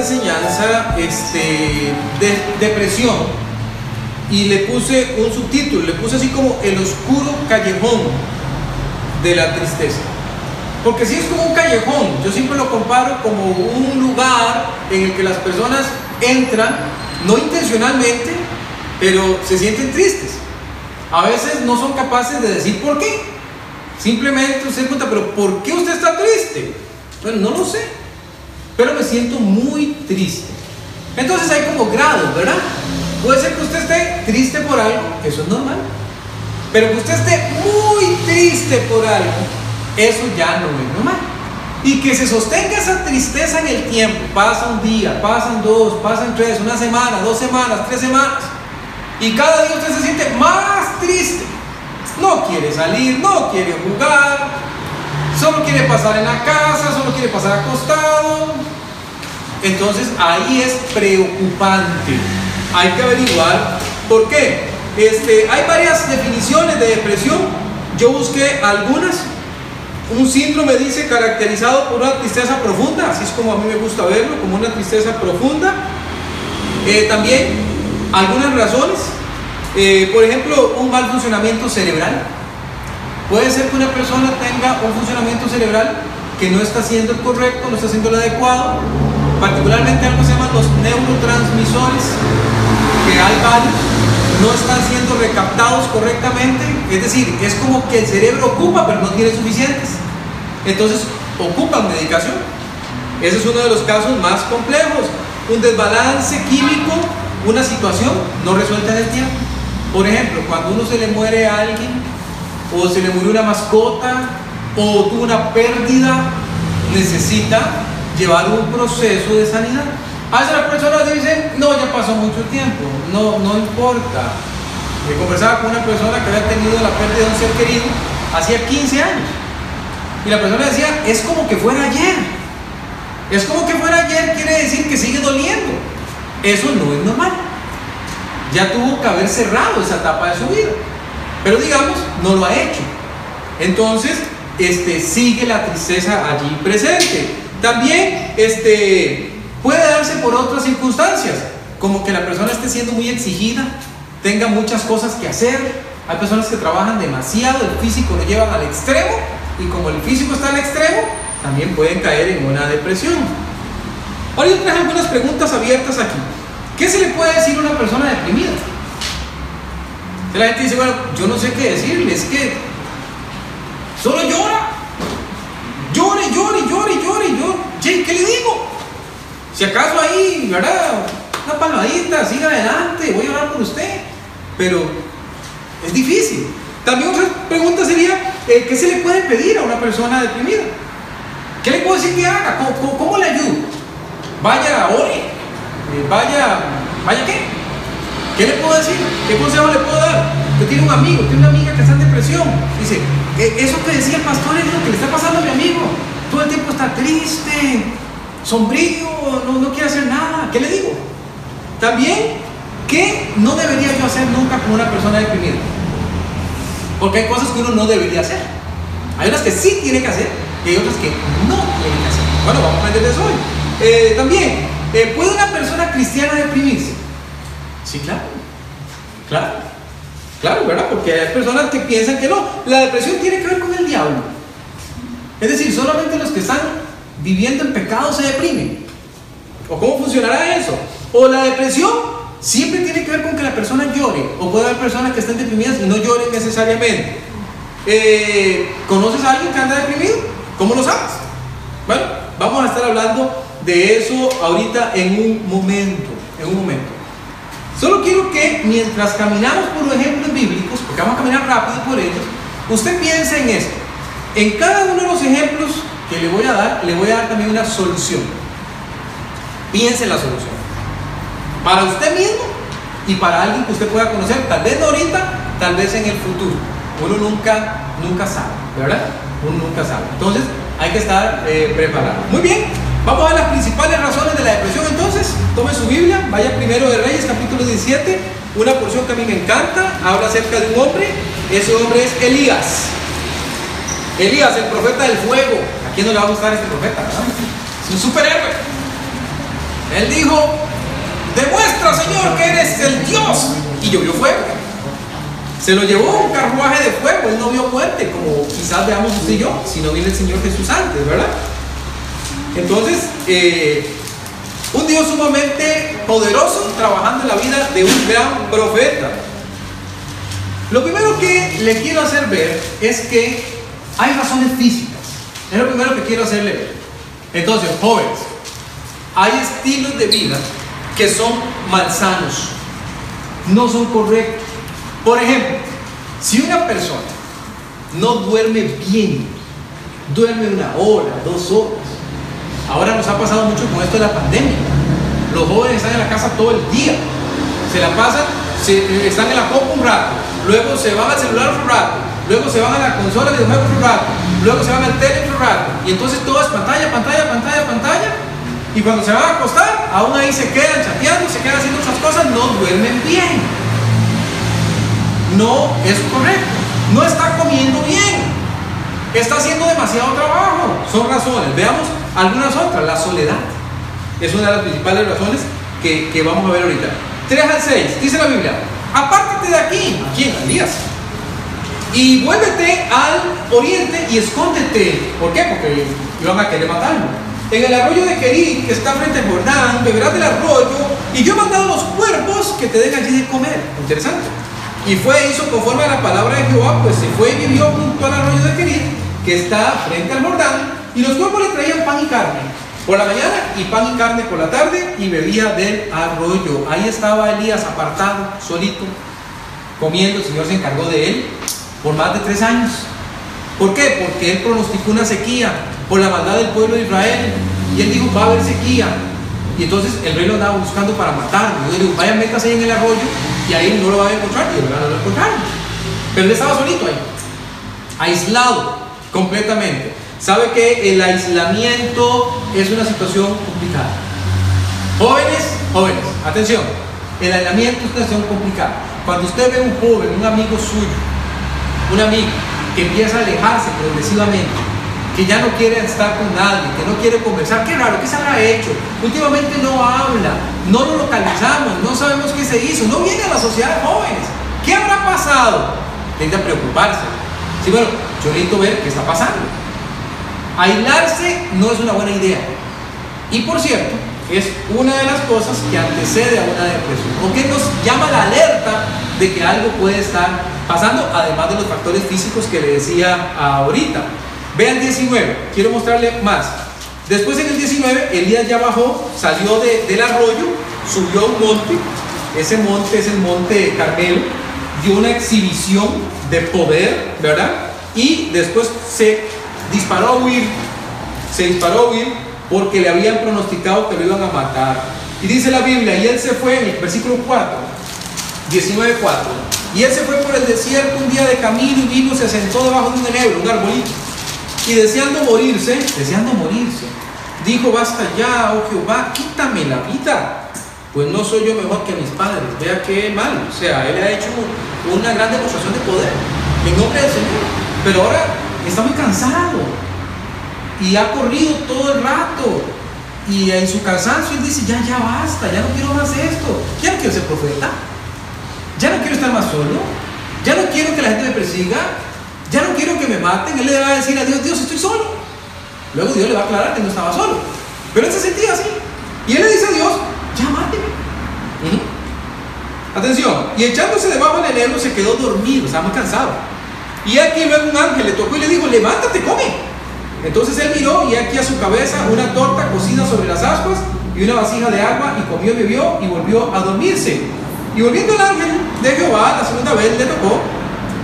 enseñanza este, de depresión y le puse un subtítulo, le puse así como el oscuro callejón de la tristeza. Porque si es como un callejón, yo siempre lo comparo como un lugar en el que las personas entran, no intencionalmente, pero se sienten tristes. A veces no son capaces de decir por qué. Simplemente usted pregunta, pero ¿por qué usted está triste? Bueno, no lo sé, pero me siento muy triste. Entonces hay como grados, ¿verdad? Puede ser que usted esté triste por algo, eso es normal. Pero que usted esté muy triste por algo, eso ya no es normal. Y que se sostenga esa tristeza en el tiempo, pasa un día, pasan dos, pasan tres, una semana, dos semanas, tres semanas. Y cada día usted se siente más triste. No quiere salir, no quiere jugar, solo quiere pasar en la casa, solo quiere pasar acostado. Entonces ahí es preocupante. Hay que averiguar por qué. Este, hay varias definiciones de depresión. Yo busqué algunas. Un síndrome dice caracterizado por una tristeza profunda, así es como a mí me gusta verlo, como una tristeza profunda. Eh, también algunas razones, eh, por ejemplo, un mal funcionamiento cerebral. Puede ser que una persona tenga un funcionamiento cerebral que no está siendo el correcto, no está siendo el adecuado, particularmente algo que se llaman los neurotransmisores, que hay varios, no están siendo recaptados correctamente, es decir, es como que el cerebro ocupa pero no tiene suficientes, entonces ocupan medicación. Ese es uno de los casos más complejos, un desbalance químico, una situación no resuelta en el tiempo. Por ejemplo, cuando uno se le muere a alguien, o se le murió una mascota, o tuvo una pérdida, necesita llevar un proceso de sanidad. A veces las personas dicen, no, ya pasó mucho tiempo, no, no importa. Yo conversaba con una persona que había tenido la pérdida de un ser querido hacía 15 años. Y la persona decía, es como que fuera ayer. Es como que fuera ayer, quiere decir que sigue doliendo. Eso no es normal. Ya tuvo que haber cerrado esa etapa de su vida. Pero digamos, no lo ha hecho. Entonces, este, sigue la tristeza allí presente. También este, puede darse por otras circunstancias, como que la persona esté siendo muy exigida, tenga muchas cosas que hacer. Hay personas que trabajan demasiado, el físico lo llevan al extremo y como el físico está al extremo, también pueden caer en una depresión. Ahora yo traje algunas preguntas abiertas aquí. ¿Qué se le puede decir a una persona deprimida? La gente dice, bueno, yo no sé qué decirle, es que solo llora. Llore, llore, llore, llore, llore. Che, ¿qué le digo? Si acaso ahí, ¿verdad? Una palmadita, siga adelante, voy a orar por usted. Pero es difícil. También otra pregunta sería, eh, ¿qué se le puede pedir a una persona deprimida? ¿Qué le puedo decir que haga? ¿Cómo, cómo, le ayudo? Vaya, ore. Eh, vaya, ¿vaya qué? ¿Qué le puedo decir? ¿Qué consejo le puedo dar? Usted tiene un amigo, tiene una amiga que está en depresión. Dice, eso que decía el pastor es lo que le está pasando a mi amigo. Todo el tiempo está triste, sombrío, no, no quiere hacer nada. ¿Qué le digo? También, ¿qué no debería yo hacer nunca con una persona deprimida? Porque hay cosas que uno no debería hacer. Hay unas que sí tiene que hacer y hay otras que no tiene que hacer. Bueno, vamos a aprender de eso hoy. Eh, también, eh, ¿puede una persona cristiana deprimirse? Sí, claro. Claro. Claro, ¿verdad? Porque hay personas que piensan que no. La depresión tiene que ver con el diablo. Es decir, solamente los que están viviendo en pecado se deprimen. ¿O cómo funcionará eso? O la depresión siempre tiene que ver con que la persona llore. O puede haber personas que estén deprimidas y no lloren necesariamente. Eh, ¿Conoces a alguien que anda deprimido? ¿Cómo lo sabes? Bueno, vamos a estar hablando de eso ahorita en un momento. En un momento. Solo quiero que mientras caminamos por los ejemplos bíblicos, porque vamos a caminar rápido por ellos, usted piense en esto. En cada uno de los ejemplos que le voy a dar, le voy a dar también una solución. Piense en la solución. Para usted mismo y para alguien que usted pueda conocer, tal vez no ahorita, tal vez en el futuro. Uno nunca, nunca sabe, ¿verdad? Uno nunca sabe. Entonces, hay que estar eh, preparado. Muy bien, Vamos a las principales razones Tome su Biblia, vaya primero de Reyes, capítulo 17, una porción que a mí me encanta, habla acerca de un hombre, ese hombre es Elías. Elías, el profeta del fuego. ¿A quién no le va a gustar este profeta? ¿verdad? Es un superhéroe. Él dijo, demuestra Señor que eres el Dios. Y llovió fuego. Se lo llevó un carruaje de fuego, él no vio muerte, como quizás veamos usted y yo, si no viene el Señor Jesús antes, ¿verdad? Entonces, eh, un Dios sumamente poderoso trabajando en la vida de un gran profeta. Lo primero que le quiero hacer ver es que hay razones físicas. Es lo primero que quiero hacerle ver. Entonces, jóvenes, hay estilos de vida que son malsanos, no son correctos. Por ejemplo, si una persona no duerme bien, duerme una hora, dos horas, ahora nos ha pasado mucho con esto de la pandemia. Los jóvenes están en la casa todo el día, se la pasan, están en la copa un rato, luego se van al celular un rato, luego se van a la consola de videojuegos un rato, luego se van al tele un rato, y entonces todo es pantalla, pantalla, pantalla, pantalla, y cuando se van a acostar, aún ahí se quedan chateando, se quedan haciendo otras cosas, no duermen bien no es correcto. No está comiendo bien. Está haciendo demasiado trabajo. Son razones. Veamos algunas otras. La soledad es una de las principales razones que, vamos a ver ahorita. 3 al 6. Dice la Biblia. Apártate de aquí. ¿Quién? Elías. Y vuélvete al oriente y escóndete. ¿Por qué? Porque iban a querer matarlo. En el arroyo de Kerit, que está frente a Jordán, beberás del arroyo, y yo he mandado los cuerpos que te den allí de comer. Interesante. Y fue, hizo conforme a la palabra de Jehová, pues se fue y vivió junto al arroyo de Querit, que está frente al Jordán, y los cuerpos le traían pan y carne por la mañana y pan y carne por la tarde y bebía del arroyo. Ahí estaba Elías apartado, solito, comiendo. El Señor se encargó de él por más de tres años. ¿Por qué? Porque él pronosticó una sequía por la maldad del pueblo de Israel. Y él dijo, va a haber sequía. Y entonces el rey lo andaba buscando para matarlo. Yo le digo, vaya, métase ahí en el arroyo y ahí no lo va a encontrar y no lo encontrar. Pero él estaba solito ahí, aislado completamente. Sabe que el aislamiento es una situación complicada. Jóvenes, jóvenes, atención, el aislamiento es una situación complicada. Cuando usted ve un joven, un amigo suyo, un amigo que empieza a alejarse progresivamente, que ya no quiere estar con nadie, que no quiere conversar. Qué raro, ¿qué se habrá hecho? Últimamente no habla, no lo localizamos, no sabemos qué se hizo, no viene a la sociedad de jóvenes. ¿Qué habrá pasado? Tiende a preocuparse. Sí, bueno, yo necesito ver qué está pasando. Aislarse no es una buena idea. Y por cierto, es una de las cosas que antecede a una depresión o que nos llama la alerta de que algo puede estar pasando, además de los factores físicos que le decía ahorita. Vean 19, quiero mostrarle más. Después en el 19, Elías ya bajó, salió del arroyo, subió a un monte, ese monte es el monte Carmelo, dio una exhibición de poder, ¿verdad? Y después se disparó huir, se disparó huir porque le habían pronosticado que lo iban a matar. Y dice la Biblia, y él se fue en el versículo 4, 19.4, y él se fue por el desierto un día de camino y vino, se sentó debajo de un enebro, un arbolito y deseando morirse, deseando morirse, dijo, basta ya, oh Jehová, quítame la vida, pues no soy yo mejor que mis padres. Vea qué mal, o sea, él ha hecho una gran demostración de poder en nombre del Señor, pero ahora está muy cansado y ha corrido todo el rato. Y en su cansancio él dice, ya, ya basta, ya no quiero más esto, ya no quiero ser profeta, ya no quiero estar más solo, ya no quiero que la gente me persiga, ya no quiero que me maten, él le va a decir a Dios, Dios, estoy solo. Luego Dios le va a aclarar que no estaba solo. Pero él se sentía así. Y él le dice a Dios, ya máteme. Atención, y echándose debajo del enebro se quedó dormido, estaba muy cansado. Y aquí luego un ángel le tocó y le dijo, levántate, come. Entonces él miró y aquí a su cabeza una torta cocida sobre las ascuas y una vasija de agua y comió, bebió y volvió a dormirse. Y volviendo el ángel de Jehová la segunda vez le tocó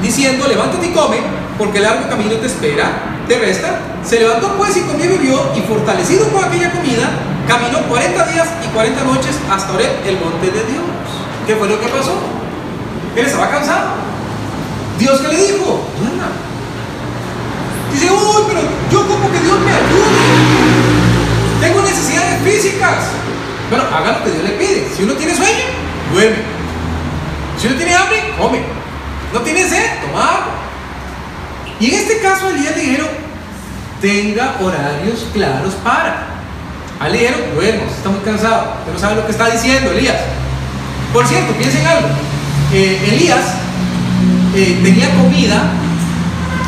diciendo, levántate y come, porque el largo camino te espera, te resta. Se levantó pues y comió y bebió, y fortalecido con aquella comida, caminó 40 días y 40 noches hasta Oreb, el monte de Dios. ¿Qué fue lo que pasó? Él estaba cansado. Dios que le dijo, duerma. Dice, uy, pero yo como que Dios me ayude. Tengo necesidades físicas. Bueno, haga lo que Dios le pide. Si uno tiene sueño, duerme. Si uno tiene hambre, come. No tiene sed, toma agua. Y en este caso Elías le dijeron, tenga horarios claros para. A le dijeron, duermos, está muy cansado, pero no sabe lo que está diciendo Elías. Por cierto, piensen algo. Eh, Elías eh, tenía comida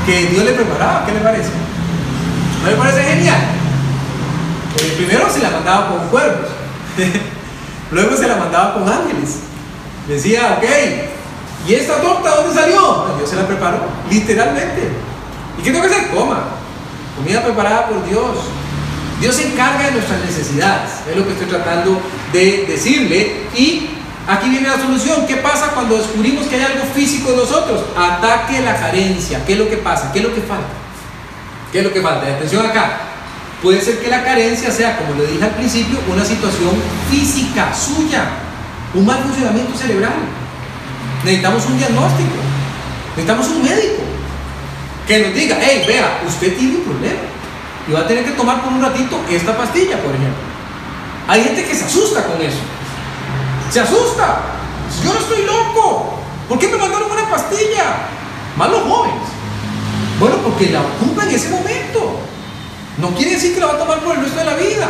que Dios le preparaba, ¿qué le parece? ¿No le parece genial? Eh, primero se la mandaba con cuervos, luego se la mandaba con ángeles. Decía, ok, ¿y esta torta dónde salió? Pues Dios se la preparó, literalmente. ¿Y qué tengo que hacer? Coma. Comida preparada por Dios. Dios se encarga de nuestras necesidades, es lo que estoy tratando de decirle. Y aquí viene la solución. ¿Qué pasa cuando descubrimos que hay algo físico en nosotros? Ataque la carencia. ¿Qué es lo que pasa? ¿Qué es lo que falta? ¿Qué es lo que falta? Atención acá. Puede ser que la carencia sea, como le dije al principio, una situación física suya, un mal funcionamiento cerebral. Necesitamos un diagnóstico, necesitamos un médico que nos diga, hey, vea, usted tiene un problema y va a tener que tomar por un ratito esta pastilla, por ejemplo. Hay gente que se asusta con eso. Se asusta. Yo no estoy loco. ¿Por qué me mandaron una pastilla? Más los jóvenes. Bueno, porque la ocupa en ese momento. No quiere decir que la va a tomar por el resto de la vida.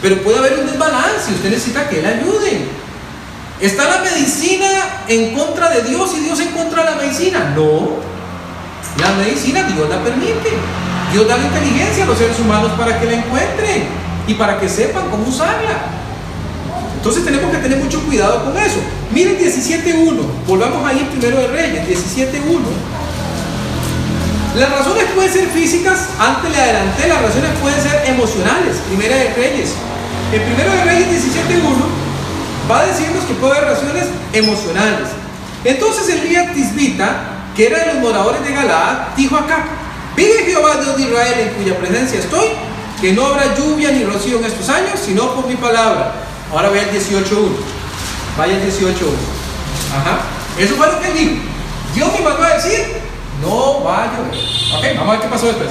Pero puede haber un desbalance y usted necesita que le ayude. ¿Está la medicina en contra de Dios y Dios en contra de la medicina? No. La medicina Dios la permite. Dios da la inteligencia a los seres humanos para que la encuentren y para que sepan cómo usarla. Entonces tenemos que tener mucho cuidado con eso. Miren 17.1, volvamos ahí primero de Reyes, 17.1. Las razones pueden ser físicas, antes le adelanté, las razones pueden ser emocionales, primera de Reyes. El primero de Reyes 17.1 va a decirnos que puede haber razones emocionales. Entonces Elías Tisbita, que era de los moradores de Galaad, dijo acá, Vive Jehová Dios de Israel en cuya presencia estoy, que no habrá lluvia ni rocío en estos años, sino por mi palabra. Ahora ve el 18.1. Vaya el 18.1. Ajá. Eso fue lo que él dijo. Dios me mandó a decir, no va a llover. Ok, vamos a ver qué pasó después.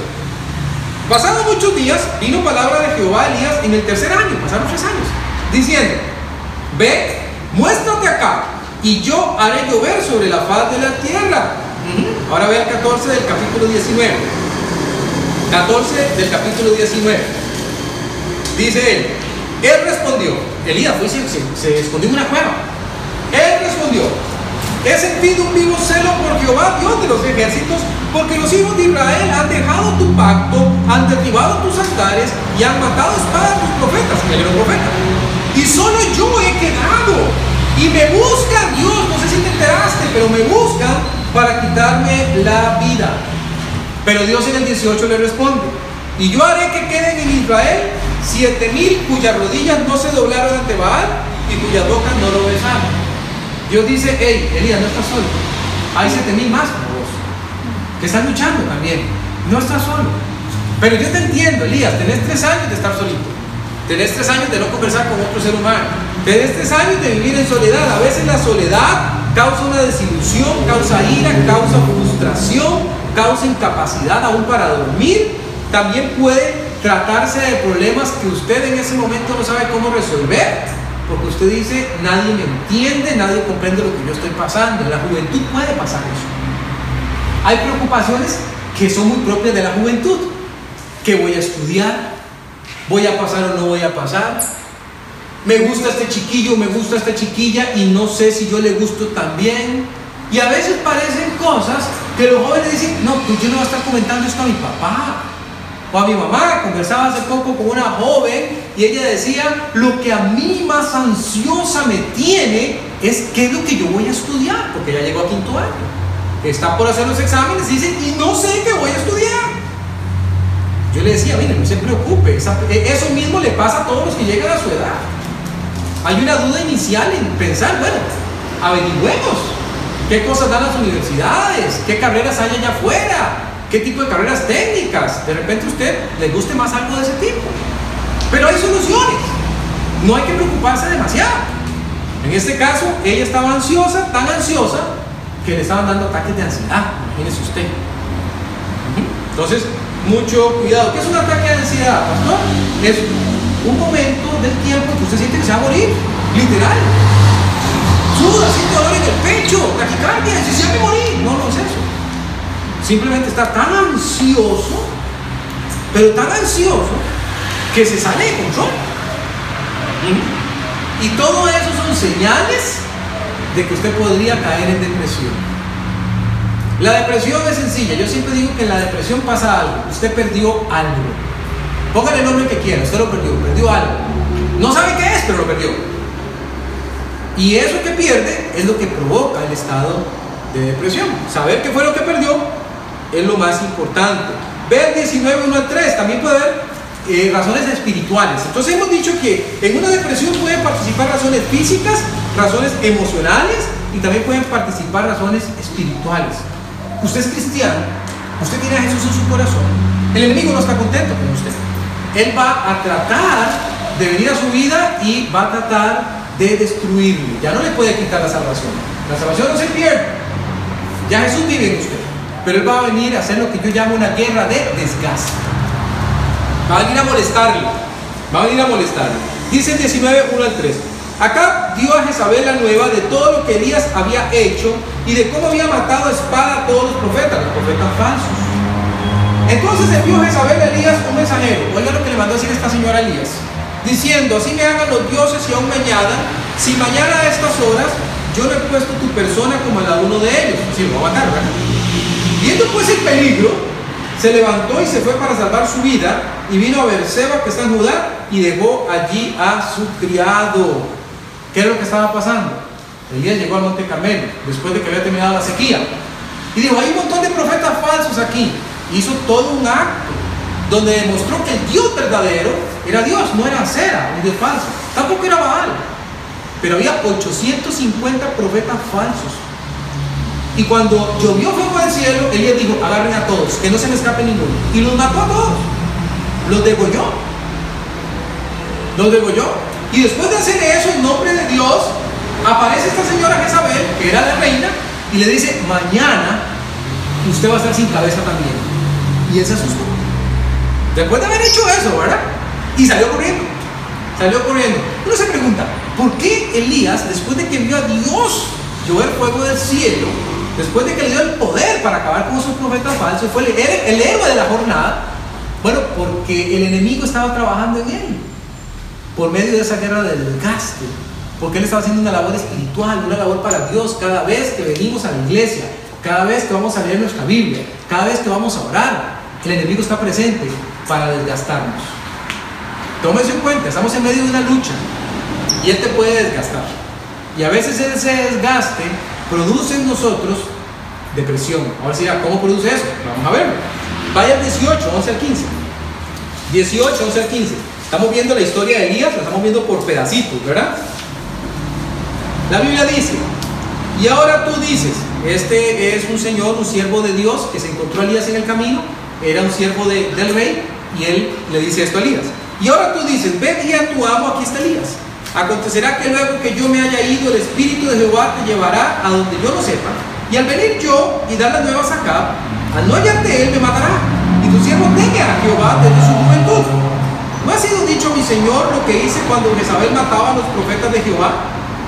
Pasados muchos días, vino palabra de Jehová a Elías en el tercer año, pasaron tres años, diciendo, ve, muéstrate acá, y yo haré llover sobre la faz de la tierra. Ahora ve el 14 del capítulo 19. 14 del capítulo 19. Dice él, él respondió, Elías fue se, escondió en una cueva. Él respondió, he sentido un vivo celo por Jehová, Dios de los ejércitos, porque los hijos de Israel han dejado tu pacto, han derribado tus altares y han matado espada a tus profetas. Él era profeta. Y solo yo he quedado. Y me buscan, Dios, no sé si te enteraste, pero me buscan para quitarme la vida. Pero Dios en el 18 le responde, y yo haré que queden en Israel siete mil cuyas rodillas no se doblaron ante Baal y cuyas bocas no lo besaron. Dios dice, hey, Elías, no estás solo. Hay siete mil más como vos, que están luchando también. No estás solo. Pero yo te entiendo, Elías, tenés tres años de estar solito. Tenés tres años de no conversar con otro ser humano. Tenés tres años de vivir en soledad. A veces la soledad causa una desilusión, causa ira, causa frustración, causa incapacidad aún para dormir. También puede tratarse de problemas que usted en ese momento no sabe cómo resolver, porque usted dice, nadie me entiende, nadie comprende lo que yo estoy pasando. En la juventud puede pasar eso. Hay preocupaciones que son muy propias de la juventud. ¿Qué voy a estudiar? ¿Voy a pasar o no voy a pasar? Me gusta este chiquillo, me gusta esta chiquilla y no sé si yo le gusto también. Y a veces parecen cosas que los jóvenes dicen, no, pues yo no voy a estar comentando esto a mi papá o a mi mamá. Conversaba hace poco con una joven y ella decía, lo que a mí más ansiosa me tiene es qué es lo que yo voy a estudiar, porque ya llegó a quinto año. Está por hacer los exámenes y dice, y no sé qué voy a estudiar. Yo le decía, mire, no se preocupe, eso mismo le pasa a todos los que llegan a su edad. Hay una duda inicial en pensar, bueno, averigüemos qué cosas dan las universidades, qué carreras hay allá afuera, qué tipo de carreras técnicas. De repente a usted le guste más algo de ese tipo. Pero hay soluciones. No hay que preocuparse demasiado. En este caso, ella estaba ansiosa, tan ansiosa, que le estaban dando ataques de ansiedad. Imagínese usted. Entonces, mucho cuidado. ¿Qué es un ataque de ansiedad, pastor? Es un momento del tiempo que usted siente que se va a morir, literal. Suda, siente dolor en el pecho, taquicardia, se siente morir. No, no es eso. Simplemente está tan ansioso, pero tan ansioso, que se sale de control. Y todo eso son señales de que usted podría caer en depresión. La depresión es sencilla. Yo siempre digo que en la depresión pasa algo. Usted perdió algo. Póngale el nombre que quiera. Usted lo perdió. Perdió algo. No sabe qué es, pero lo perdió. Y eso que pierde es lo que provoca el estado de depresión. Saber qué fue lo que perdió es lo más importante. Ver 19, 1 al 3. También puede haber eh, razones espirituales. Entonces hemos dicho que en una depresión pueden participar razones físicas, razones emocionales y también pueden participar razones espirituales. Usted es cristiano, usted tiene a Jesús en su corazón, el enemigo no está contento con usted. Él va a tratar de venir a su vida y va a tratar de destruirlo. Ya no le puede quitar la salvación. La salvación no se pierde. Ya Jesús vive en usted. Pero Él va a venir a hacer lo que yo llamo una guerra de desgaste. Va a venir a molestarlo. Va a venir a molestarlo. Dice el 19, 1 al 3. Acá dio a Jezabel la nueva de todo lo que Elías había hecho y de cómo había matado a espada a todos los profetas, los profetas falsos. Entonces envió Jezabel a Elías un mensajero. Oiga lo que le mandó a decir esta señora Elías. Diciendo, así me hagan los dioses y aún me si mañana a estas horas yo no he puesto tu persona como la de uno de ellos. Así lo va a matar, ¿verdad? Viendo pues el peligro, se levantó y se fue para salvar su vida y vino a Berseba que está en Judá y dejó allí a su criado. ¿Qué es lo que estaba pasando? Elías llegó al monte Carmelo después de que había terminado la sequía y dijo, hay un montón de profetas falsos aquí. Hizo todo un acto donde demostró que el Dios verdadero era Dios, no era Cera, un Dios falso. Tampoco era Baal. Pero había 850 profetas falsos y cuando llovió fuego del cielo, Elías dijo, agarren a todos, que no se me escape ninguno. Y los mató a todos. Los degolló. Los degolló. Y después de hacer eso en nombre de Dios, aparece esta señora Jezabel, que era la reina, y le dice, mañana usted va a estar sin cabeza también. Y él se asustó. Después de haber hecho eso, ¿verdad? Y salió corriendo. Salió corriendo. Uno se pregunta, ¿por qué Elías, después de que vio a Dios llover fuego del cielo, después de que le dio el poder para acabar con esos profetas falsos, fue el, héroe de la jornada. Bueno, porque el enemigo estaba trabajando en él, por medio de esa guerra del desgaste, porque él estaba haciendo una labor espiritual, una labor para Dios cada vez que venimos a la iglesia, cada vez que vamos a leer nuestra Biblia, cada vez que vamos a orar, el enemigo está presente para desgastarnos. Tómese en cuenta, estamos en medio de una lucha y él te puede desgastar. Y a veces ese desgaste produce en nosotros depresión. Ahora sí, ¿cómo produce eso? Vamos a verlo. Vaya al 18, 11 al 15. 18, 11 al 15. Estamos viendo la historia de Elías, la estamos viendo por pedacitos, ¿verdad? La Biblia dice, y ahora tú dices, este es un señor, un siervo de Dios que se encontró a Elías en el camino, era un siervo de, del rey, y él le dice esto a Elías. Y ahora tú dices, ve y a tu amo, aquí está Elías. Acontecerá que luego que yo me haya ido, el Espíritu de Jehová te llevará a donde yo lo sepa. Y al venir yo y dar las nuevas acá, al no hallarte él me matará. Y tu siervo teme a Jehová desde su juventud. ¿No ha sido dicho mi Señor lo que hice cuando Jezabel mataba a los profetas de Jehová?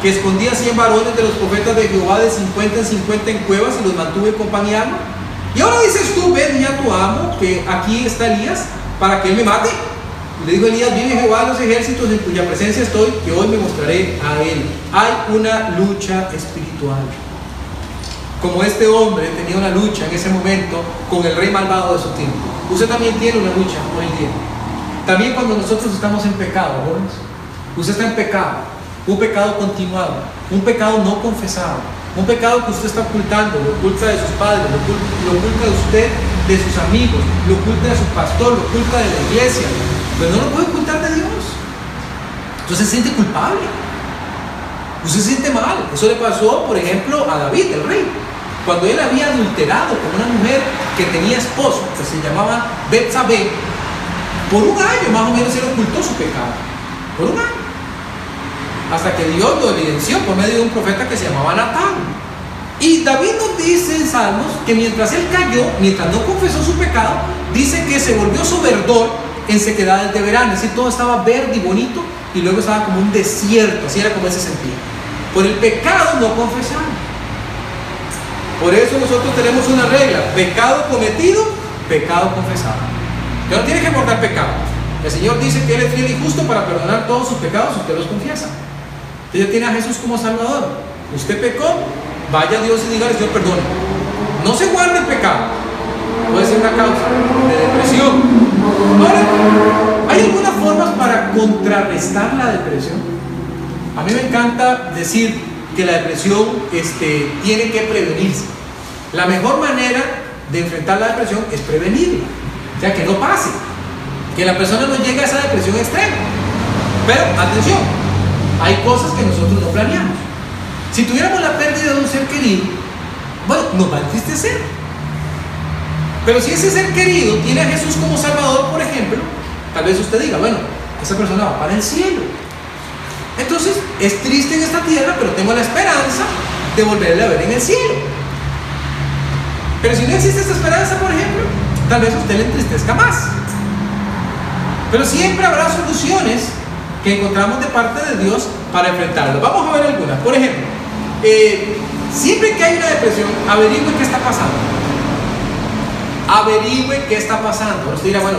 Que escondía 100 varones de los profetas de Jehová de 50 en 50 en cuevas y los mantuve con. Y ahora dices tú, ven ya tu amo, que aquí está Elías, para que él me mate. Le dijo Elías, vive Jehová los ejércitos en cuya presencia estoy, que hoy me mostraré a él. Hay una lucha espiritual. Como este hombre tenía una lucha en ese momento con el rey malvado de su tiempo. Usted también tiene una lucha hoy día. También cuando nosotros estamos en pecado, jóvenes. Usted está en pecado. Un pecado continuado. Un pecado no confesado. Un pecado que usted está ocultando. Lo oculta de sus padres. Lo oculta, lo oculta de usted, de sus amigos. Lo oculta de su pastor. Lo oculta de la iglesia pero no lo puede ocultar de Dios. Entonces se siente culpable. Usted se siente mal. Eso le pasó, por ejemplo, a David, el rey. Cuando él había adulterado con una mujer que tenía esposo, que se llamaba Betsabé, por un año más o menos él ocultó su pecado. Por un año. Hasta que Dios lo evidenció por medio de un profeta que se llamaba Natán. Y David nos dice en Salmos que mientras él cayó, mientras no confesó su pecado, dice que se volvió su verdor en sequedades de verano, es decir, todo estaba verde y bonito y luego estaba como un desierto, así era como él se sentía. Por el pecado no confesar. Por eso nosotros tenemos una regla, pecado cometido, pecado confesado. Usted no tiene que guardar pecado, El Señor dice que Él es fiel y justo para perdonar todos sus pecados usted los confiesa. Usted ya tiene a Jesús como Salvador. Usted pecó, vaya a Dios y dígale, Señor, perdone. No se guarde el pecado. Puede ser una causa de depresión. Ahora, ¿hay algunas formas para contrarrestar la depresión? A mí me encanta decir que la depresión este, tiene que prevenirse. La mejor manera de enfrentar la depresión es prevenirla. O sea, que no pase. Que la persona no llegue a esa depresión extrema. Pero, atención, hay cosas que nosotros no planeamos. Si tuviéramos la pérdida de un ser querido, bueno, nos va a entristecer. Pero si ese ser querido tiene a Jesús como Salvador, por ejemplo, tal vez usted diga, bueno, esa persona va para el cielo. Entonces, es triste en esta tierra, pero tengo la esperanza de volverle a ver en el cielo. Pero si no existe esta esperanza, por ejemplo, tal vez usted le entristezca más. Pero siempre habrá soluciones que encontramos de parte de Dios para enfrentarlo. Vamos a ver algunas. Por ejemplo, eh, siempre que hay una depresión, averigüe qué está pasando. Averigüe qué está pasando. Usted dirá, bueno,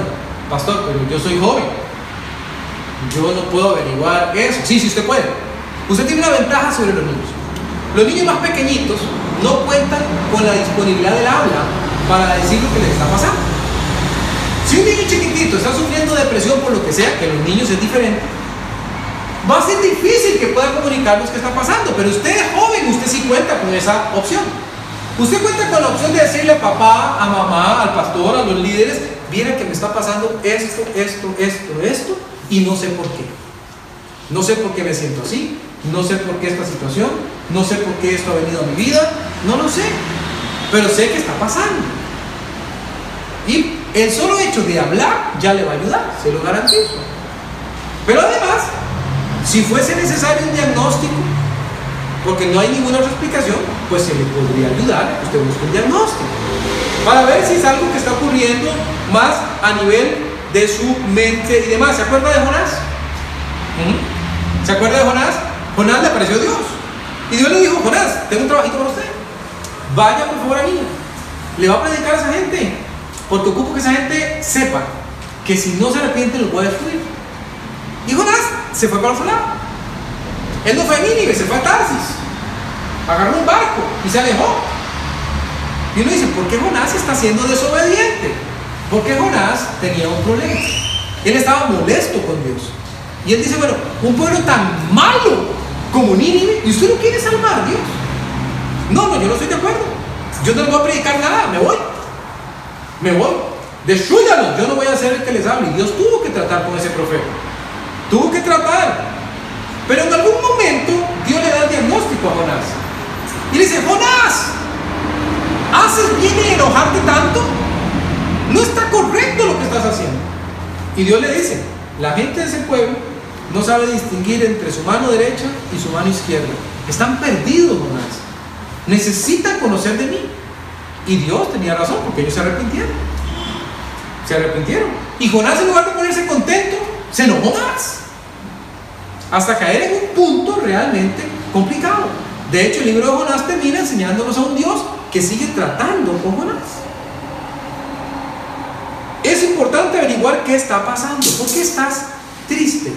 pastor, pero yo soy joven. Yo no puedo averiguar eso. Sí, sí, usted puede. Usted tiene una ventaja sobre los niños. Los niños más pequeñitos no cuentan con la disponibilidad del habla para decir lo que les está pasando. Si un niño chiquitito está sufriendo depresión por lo que sea, que los niños es diferente, va a ser difícil que pueda comunicarnos qué está pasando, pero usted es joven, usted sí cuenta con esa opción. Usted cuenta con la opción de decirle a papá, a mamá, al pastor, a los líderes, viera que me está pasando esto, esto, esto, esto, y no sé por qué. No sé por qué me siento así, no sé por qué esta situación, no sé por qué esto ha venido a mi vida, no lo sé, pero sé que está pasando. Y el solo hecho de hablar ya le va a ayudar, se lo garantizo. Pero además, si fuese necesario un diagnóstico, porque no hay ninguna otra explicación, pues se le podría ayudar usted busque un diagnóstico. Para ver si es algo que está ocurriendo más a nivel de su mente y demás. ¿Se acuerda de Jonás? ¿Se acuerda de Jonás? Jonás le apareció Dios. Y Dios le dijo, Jonás, tengo un trabajito para usted. Vaya por favor a mí. Le va a predicar a esa gente. Porque ocupo que esa gente sepa que si no se arrepiente los voy a destruir. Y Jonás se fue para otro lado. Él no fue a Nínive, se fue a Tarsis. Agarró un barco y se alejó. Y uno dice, ¿por qué Jonás está siendo desobediente? Porque Jonás tenía un problema. Él estaba molesto con Dios. Y él dice, bueno, un pueblo tan malo como Nínive, y usted no quiere salvar Dios. No, no, yo no estoy de acuerdo. Yo no le voy a predicar nada, me voy. Me voy. Destruyanlo, yo no voy a ser el que les hable. Y Dios tuvo que tratar con ese profeta. Tuvo que tratar. Pero en algún momento Dios le da el diagnóstico a Jonás. Y le dice, Jonás, ¿haces bien en enojarte tanto? No está correcto lo que estás haciendo. Y Dios le dice, la gente de ese pueblo no sabe distinguir entre su mano derecha y su mano izquierda. Están perdidos, Jonás. Necesitan conocer de mí. Y Dios tenía razón porque ellos se arrepintieron. Se arrepintieron. Y Jonás en lugar de ponerse contento, se enojó más. Hasta caer en un punto realmente complicado. De hecho, el libro de Jonás termina enseñándonos a un Dios que sigue tratando con Jonás. Es importante averiguar qué está pasando. ¿Por qué estás triste?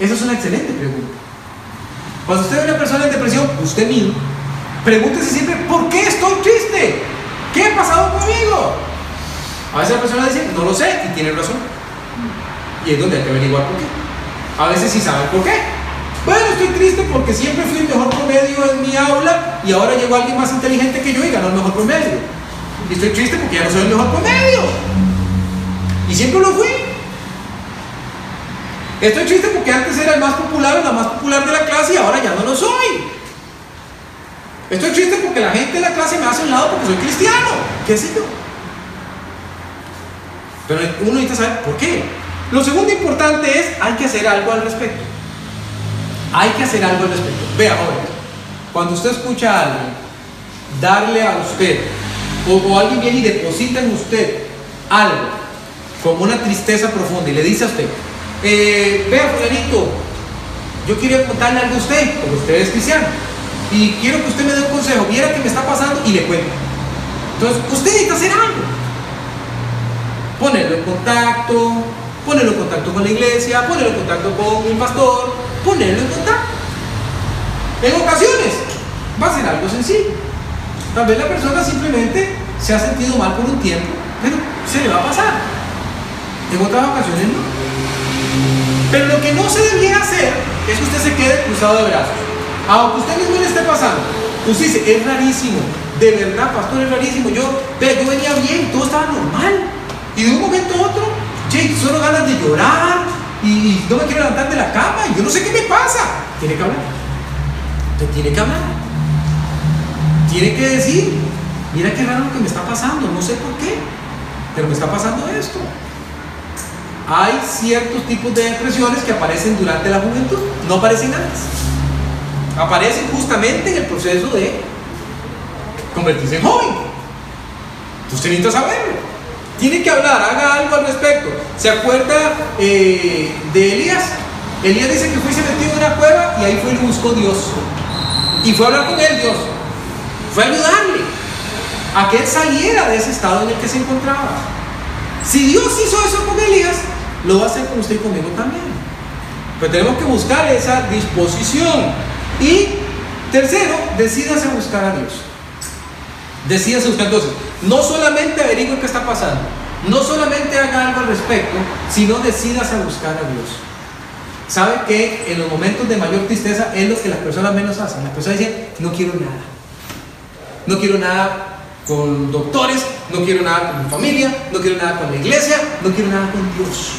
Esa es una excelente pregunta. Cuando usted ve a una persona en depresión, usted mismo, pregúntese siempre, ¿por qué estoy triste? ¿Qué ha pasado conmigo? A veces la persona dice, no lo sé, y tiene razón. Y es donde hay que averiguar por qué. A veces sí saben por qué. Bueno, estoy triste porque siempre fui el mejor promedio en mi aula y ahora llegó alguien más inteligente que yo y ganó el mejor promedio. Y estoy triste porque ya no soy el mejor promedio. Y siempre lo fui. Estoy triste porque antes era el más popular o la más popular de la clase y ahora ya no lo soy. Estoy triste porque la gente de la clase me hace un lado porque soy cristiano. ¿Qué sé yo? Pero uno necesita saber por qué. Lo segundo importante es, hay que hacer algo al respecto. Hay que hacer algo al respecto. Vea, joven, cuando usted escucha a alguien darle a usted, o, alguien viene y deposita en usted algo, como una tristeza profunda, y le dice a usted, eh, vea, fulanito, yo quiero contarle algo a usted, porque usted es cristiano, y quiero que usted me dé un consejo, viera que me está pasando y le cuenta. Entonces, usted necesita hacer algo. ponerlo en contacto, ponerlo en contacto con la iglesia, ponerlo en contacto con un pastor, ponerlo en contacto. En ocasiones va a ser algo sencillo. Tal vez la persona simplemente se ha sentido mal por un tiempo, pero se le va a pasar. En otras ocasiones no. Pero lo que no se debiera hacer es que usted se quede cruzado de brazos. Aunque usted mismo le esté pasando, usted dice, es rarísimo, de verdad, pastor, es rarísimo. Yo, yo venía bien, todo estaba normal. Y de un momento a otro, che, solo ganas de llorar y no me quiero levantar de la cama y yo no sé qué me pasa. Tiene que hablar. Usted tiene que hablar. Tiene que decir, mira qué raro que me está pasando, no sé por qué, pero me está pasando esto. Hay ciertos tipos de depresiones que aparecen durante la juventud, no aparecen antes. Aparecen justamente en el proceso de convertirse en joven. Usted necesita saberlo. Tiene que hablar, haga algo al respecto. ¿Se acuerda eh, de Elías? Elías dice que fue se metió en una cueva y ahí fue y buscó Dios. Y fue a hablar con él Dios. Fue a ayudarle a que él saliera de ese estado en el que se encontraba. Si Dios hizo eso con Elías, lo va a hacer con usted y conmigo también. Pero tenemos que buscar esa disposición. Y tercero, decídase a buscar a Dios. Decídase buscar entonces. No solamente averigüe qué está pasando, no solamente haga algo al respecto, sino decidas a buscar a Dios. ¿Sabe que en los momentos de mayor tristeza es lo que las personas menos hacen? Las personas dicen, no quiero nada. No quiero nada con doctores, no quiero nada con mi familia, no quiero nada con la iglesia, no quiero nada con Dios.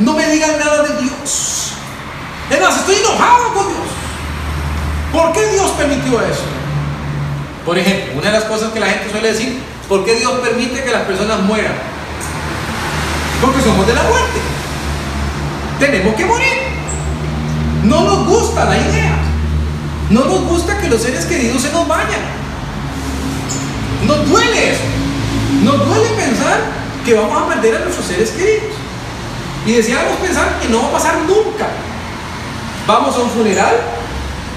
No me digan nada de Dios. Es más, estoy enojado con Dios. ¿Por qué Dios permitió eso? Por ejemplo, una de las cosas que la gente suele decir, ¿por qué Dios permite que las personas mueran? Porque somos de la muerte. Tenemos que morir. No nos gusta la idea. No nos gusta que los seres queridos se nos vayan. Nos duele eso. Nos duele pensar que vamos a perder a nuestros seres queridos. Y deseamos pensar que no va a pasar nunca. Vamos a un funeral,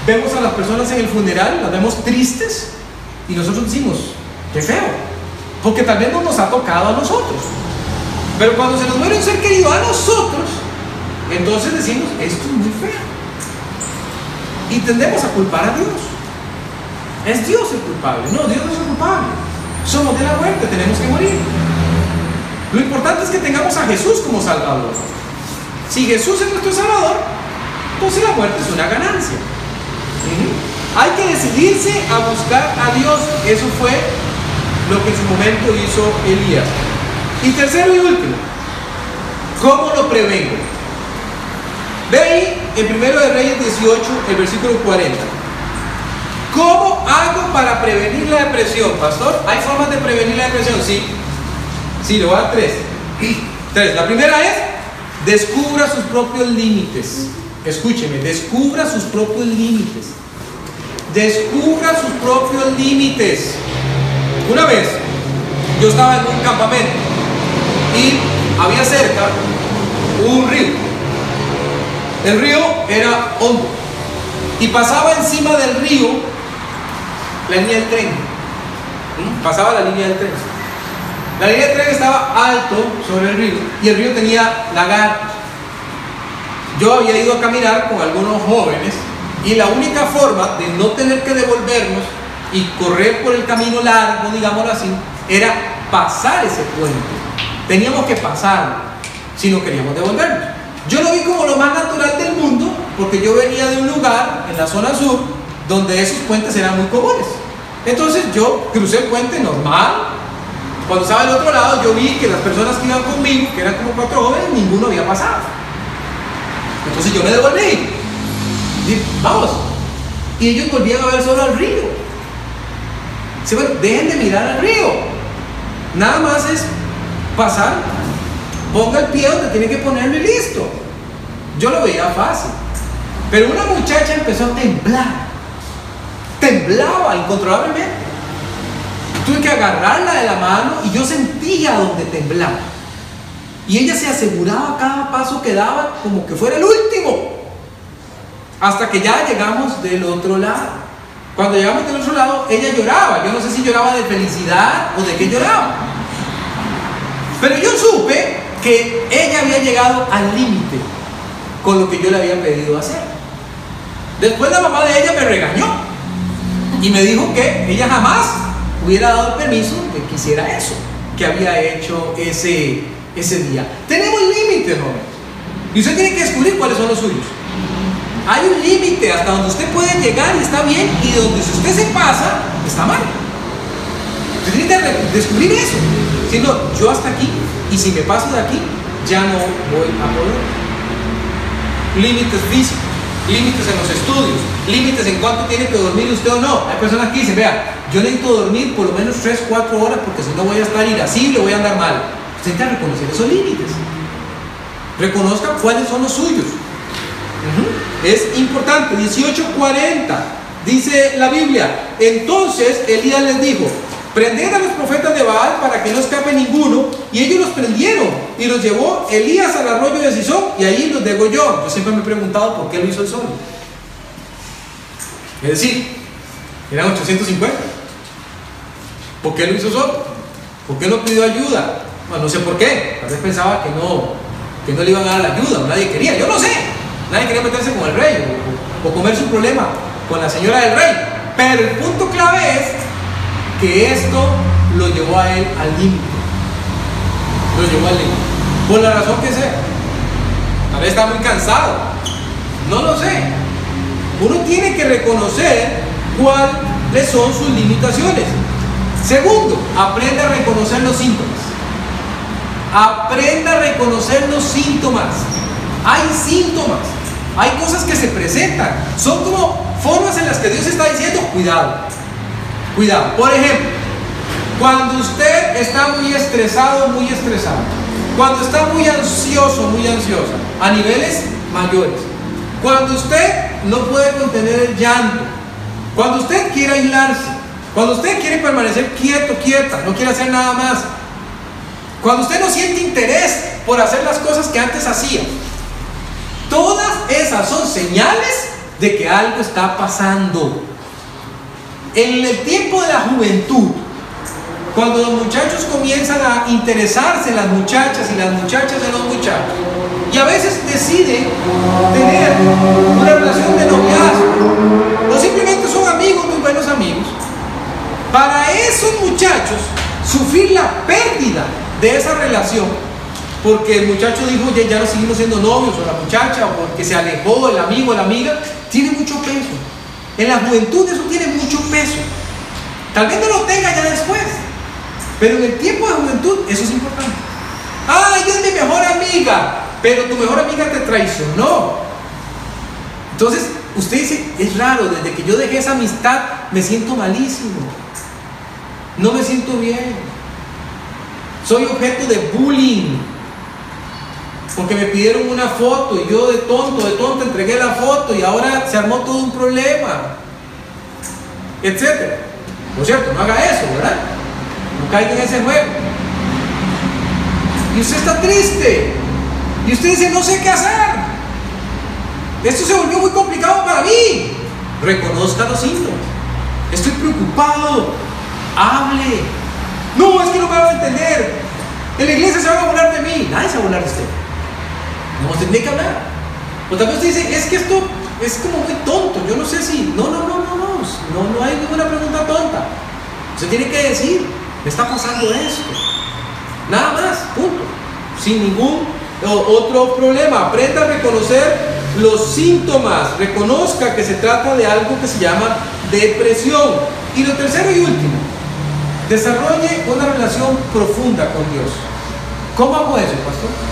vemos a las personas en el funeral, las vemos tristes y nosotros decimos, qué feo, porque tal vez no nos ha tocado a nosotros. Pero cuando se nos muere un ser querido a nosotros, entonces decimos, esto es muy feo. Y tendemos a culpar a Dios. Es Dios el culpable. No, Dios no es el culpable. Somos de la muerte, tenemos que morir. Lo importante es que tengamos a Jesús como Salvador. Si Jesús es nuestro Salvador, entonces la muerte es una ganancia. Hay que decidirse a buscar a Dios. Eso fue lo que en su momento hizo Elías. Y tercero y último, ¿cómo lo prevengo? Ve ahí en 1 de Reyes 18, el versículo 40. ¿Cómo hago para prevenir la depresión, pastor? ¿Hay formas de prevenir la depresión? Sí. Sí, le voy a dar tres. Tres. La primera es, descubra sus propios límites. Escúcheme, descubra sus propios límites. Descubra sus propios límites. Una vez, yo estaba en un campamento y había cerca un río. El río era hondo y pasaba encima del río la línea del tren. Pasaba la línea del tren. La línea del tren estaba alto sobre el río y el río tenía lagar. Yo había ido a caminar con algunos jóvenes y la única forma de no tener que devolvernos y correr por el camino largo, digámoslo así, era pasar ese puente. Teníamos que pasar si no queríamos devolvernos. Yo lo vi como lo más natural del mundo porque yo venía de un lugar en la zona sur donde esos puentes eran muy comunes. Entonces yo crucé el puente normal. Cuando estaba al otro lado, yo vi que las personas que iban conmigo, que eran como cuatro jóvenes, ninguno había pasado. Entonces yo me devolví. Vamos. Y ellos volvían a ver solo al río. Sí, bueno, dejen de mirar al río. Nada más es pasar, ponga el pie donde tiene que ponerlo y listo. Yo lo veía fácil. Pero una muchacha empezó a temblar temblaba incontrolablemente. Tuve que agarrarla de la mano y yo sentía donde temblaba. Y ella se aseguraba cada paso que daba como que fuera el último. Hasta que ya llegamos del otro lado. Cuando llegamos del otro lado, ella lloraba. Yo no sé si lloraba de felicidad o de qué lloraba. Pero yo supe que ella había llegado al límite con lo que yo le había pedido hacer. Después la mamá de ella me regañó y me dijo que ella jamás hubiera dado permiso de que hiciera eso, que había hecho ese, ese día. Tenemos límites, joven. Y usted tiene que descubrir cuáles son los suyos. Hay un límite hasta donde usted puede llegar y está bien, y donde si usted se pasa, está mal. Usted tiene que descubrir eso. No, yo hasta aquí, y si me paso de aquí, ya no voy a poder. Límites físicos, límites en los estudios, límites en cuánto tiene que dormir usted o no. Hay personas que dicen, vea, yo necesito dormir por lo menos 3, 4 horas porque si no voy a estar irascible, voy a andar mal. Usted que reconocer esos límites. Reconozca cuáles son los suyos. Es importante, 1840, dice la Biblia. Entonces Elías les dijo, prended a los profetas de Baal para que no escape ninguno. Y ellos los prendieron y los llevó Elías al arroyo de Sison y ahí los degolló. Yo siempre me he preguntado por qué lo hizo el sol. Es decir, eran 850. ¿Por qué lo hizo solo? ¿Por qué no pidió ayuda? Bueno, no sé por qué. Tal vez pensaba que no, que no le iban a dar la ayuda, nadie quería. Yo no sé. Nadie quería meterse con el rey o, comer su problema con la señora del rey. Pero el punto clave es que esto lo llevó a él al límite. Lo llevó al límite. Por la razón que sea. Tal vez está muy cansado. No lo sé. Uno tiene que reconocer cuáles son sus limitaciones. Segundo, aprende a reconocer los síntomas. Aprenda a reconocer los síntomas. Hay síntomas, hay cosas que se presentan. Son como formas en las que Dios está diciendo, cuidado, cuidado. Por ejemplo, cuando usted está muy estresado, muy estresado. Cuando está muy ansioso, muy ansiosa, a niveles mayores. Cuando usted no puede contener el llanto. Cuando usted quiere aislarse. Cuando usted quiere permanecer quieto, quieta, no quiere hacer nada más. Cuando usted no siente interés por hacer las cosas que antes hacía. Todas esas son señales de que algo está pasando. En el tiempo de la juventud, cuando los muchachos comienzan a interesarse las muchachas y las muchachas en los muchachos, y a veces deciden tener una relación de noviazgo, o simplemente son amigos, muy buenos amigos, para esos muchachos sufrir la pérdida de esa relación, porque el muchacho dijo ya, ya no seguimos siendo novios, o la muchacha, o porque se alejó el amigo la amiga, tiene mucho peso. En la juventud eso tiene mucho peso. Tal vez no lo tenga ya después, pero en el tiempo de juventud eso es importante. ¡Ay, es mi mejor amiga! Pero tu mejor amiga te traicionó. Entonces, usted dice, es raro, desde que yo dejé esa amistad me siento malísimo. No me siento bien. Soy objeto de bullying. Porque me pidieron una foto y yo de tonto, de tonto entregué la foto y ahora se armó todo un problema. Etcétera. Por cierto, no haga eso, ¿verdad? No caiga en ese juego. Y usted está triste. Y usted dice, no sé qué hacer. Esto se volvió muy complicado para mí. Reconozca los síntomas. Estoy preocupado. Hable. No, es que no me van a entender. En la iglesia se van a burlar de mí. Nadie se va a burlar de usted. No, tiene que hablar. Vez usted dice, es que esto es como muy tonto. Yo no sé si. No, no, no, no, no. No, no hay ninguna pregunta tonta. Usted tiene que decir, me está pasando esto. Nada más, punto. Sin ningún otro problema. Aprenda a reconocer los síntomas. Reconozca que se trata de algo que se llama depresión. Y lo tercero y último, desarrolle una relación profunda con Dios. ¿Cómo hago eso, pastor?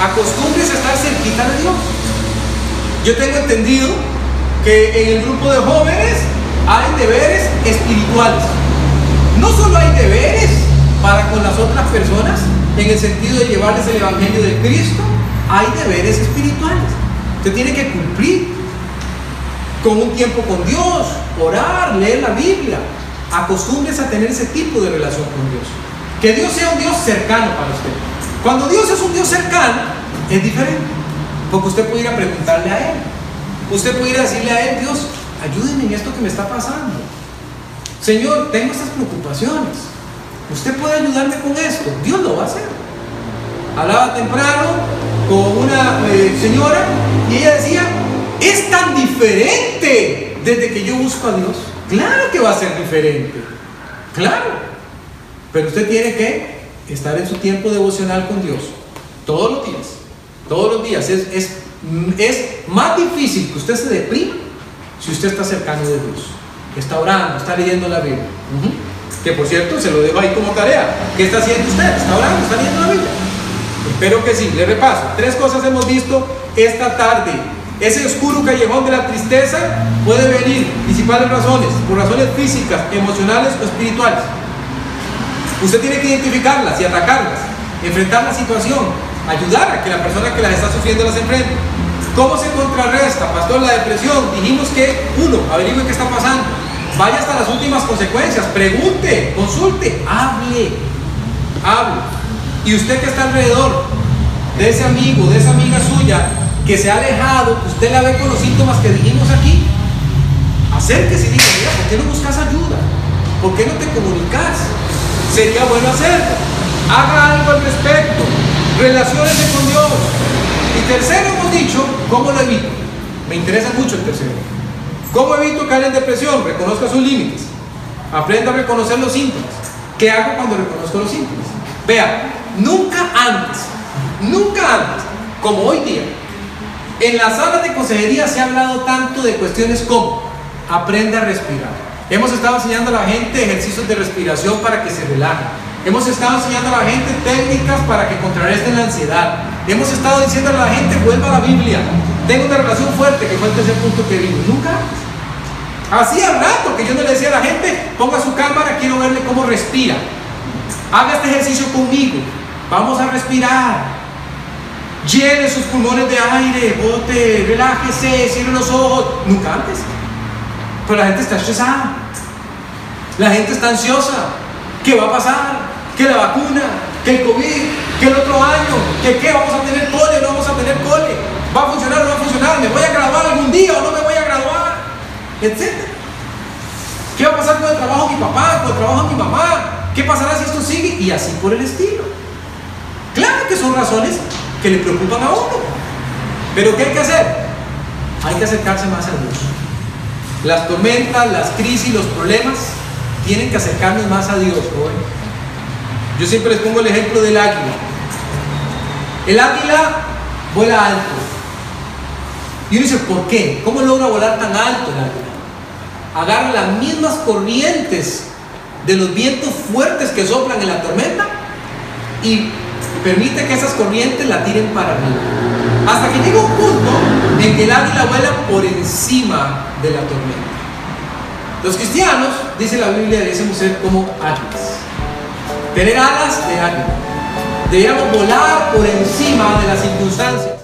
Acostúmbrese a estar cerquita de Dios. Yo tengo entendido que en el grupo de jóvenes hay deberes espirituales. No solo hay deberes para con las otras personas, en el sentido de llevarles el Evangelio de Cristo, hay deberes espirituales. Usted tiene que cumplir con un tiempo con Dios, orar, leer la Biblia. Acostúmbrese a tener ese tipo de relación con Dios. Que Dios sea un Dios cercano para usted. Cuando Dios es un Dios cercano, es diferente. Porque usted puede ir a preguntarle a Él. Usted puede ir a decirle a Él, Dios, ayúdeme en esto que me está pasando. Señor, tengo estas preocupaciones. Usted puede ayudarme con esto. Dios lo va a hacer. hablaba temprano con una eh, señora y ella decía, es tan diferente desde que yo busco a Dios. Claro que va a ser diferente, claro. Pero usted tiene que estar en su tiempo devocional con Dios, todos los días, todos los días. Es, es, es más difícil que usted se deprima si usted está cercano de Dios, está orando, está leyendo la Biblia. Que por cierto, se lo dejo ahí como tarea. ¿Qué está haciendo usted? ¿Está orando? ¿Está leyendo la Biblia? Espero que sí. Le repaso. Tres cosas hemos visto esta tarde. Ese oscuro callejón de la tristeza puede venir, principales razones, por razones físicas, emocionales o espirituales. Usted tiene que identificarlas y atacarlas, enfrentar la situación, ayudar a que la persona que las está sufriendo las enfrente. ¿Cómo se contrarresta, pastor, la depresión? Dijimos que, uno, averigüe qué está pasando. Vaya hasta las últimas consecuencias, pregunte, consulte, hable, hable. Y usted que está alrededor de ese amigo, de esa amiga suya, que se ha alejado, usted la ve con los síntomas que dijimos aquí, acérquese y diga, mira, ¿por qué no buscas ayuda? ¿Por qué no te comunicas? Sería bueno hacerlo. Haga algo al respecto. Relaciónese con Dios. Y tercero hemos dicho, ¿cómo lo evito? Me interesa mucho el tercero. ¿Cómo evito caer en depresión? Reconozca sus límites. Aprenda a reconocer los síntomas. ¿Qué hago cuando reconozco los síntomas? Vea, nunca antes, nunca antes, como hoy día, en las salas de consejería se ha hablado tanto de cuestiones como aprende a respirar. Hemos estado enseñando a la gente ejercicios de respiración para que se relaje. Hemos estado enseñando a la gente técnicas para que contrarresten la ansiedad. Hemos estado diciendo a la gente vuelva a la Biblia. Tengo una relación fuerte, que fue el tercer punto que vimos. Nunca. Hacía rato que yo no le decía a la gente, ponga su cámara, quiero verle cómo respira. Haga este ejercicio conmigo. Vamos a respirar. Llene sus pulmones de aire, bote, relájese, cierre los ojos. Nunca antes. Pero la gente está estresada. La gente está ansiosa. ¿Qué va a pasar? ¿Que la vacuna? ¿Que el COVID? ¿Que el otro año? ¿Que qué? ¿Vamos a tener cole? ¿No vamos a tener cole? ¿Va a funcionar o no va a funcionar? ¿Me voy a graduar algún día o no me voy a graduar? Etcétera. ¿Qué va a pasar con el trabajo de mi papá? ¿Con el trabajo de mi mamá? ¿Qué pasará si esto sigue? Y así por el estilo. Claro que son razones que le preocupan a uno. Pero ¿qué hay que hacer? Hay que acercarse más a Dios. Las tormentas, las crisis, los problemas tienen que acercarnos más a Dios, Yo siempre les pongo el ejemplo del águila. El águila vuela alto. Y uno dice, ¿por qué? ¿Cómo logra volar tan alto el águila? Agarra las mismas corrientes de los vientos fuertes que soplan en la tormenta y permite que esas corrientes la tiren para arriba. Hasta que llega un punto en que el águila vuela por encima de la tormenta. Los cristianos, dice la Biblia, debemos ser como águilas. Tener alas de águila. Debíamos volar por encima de las circunstancias.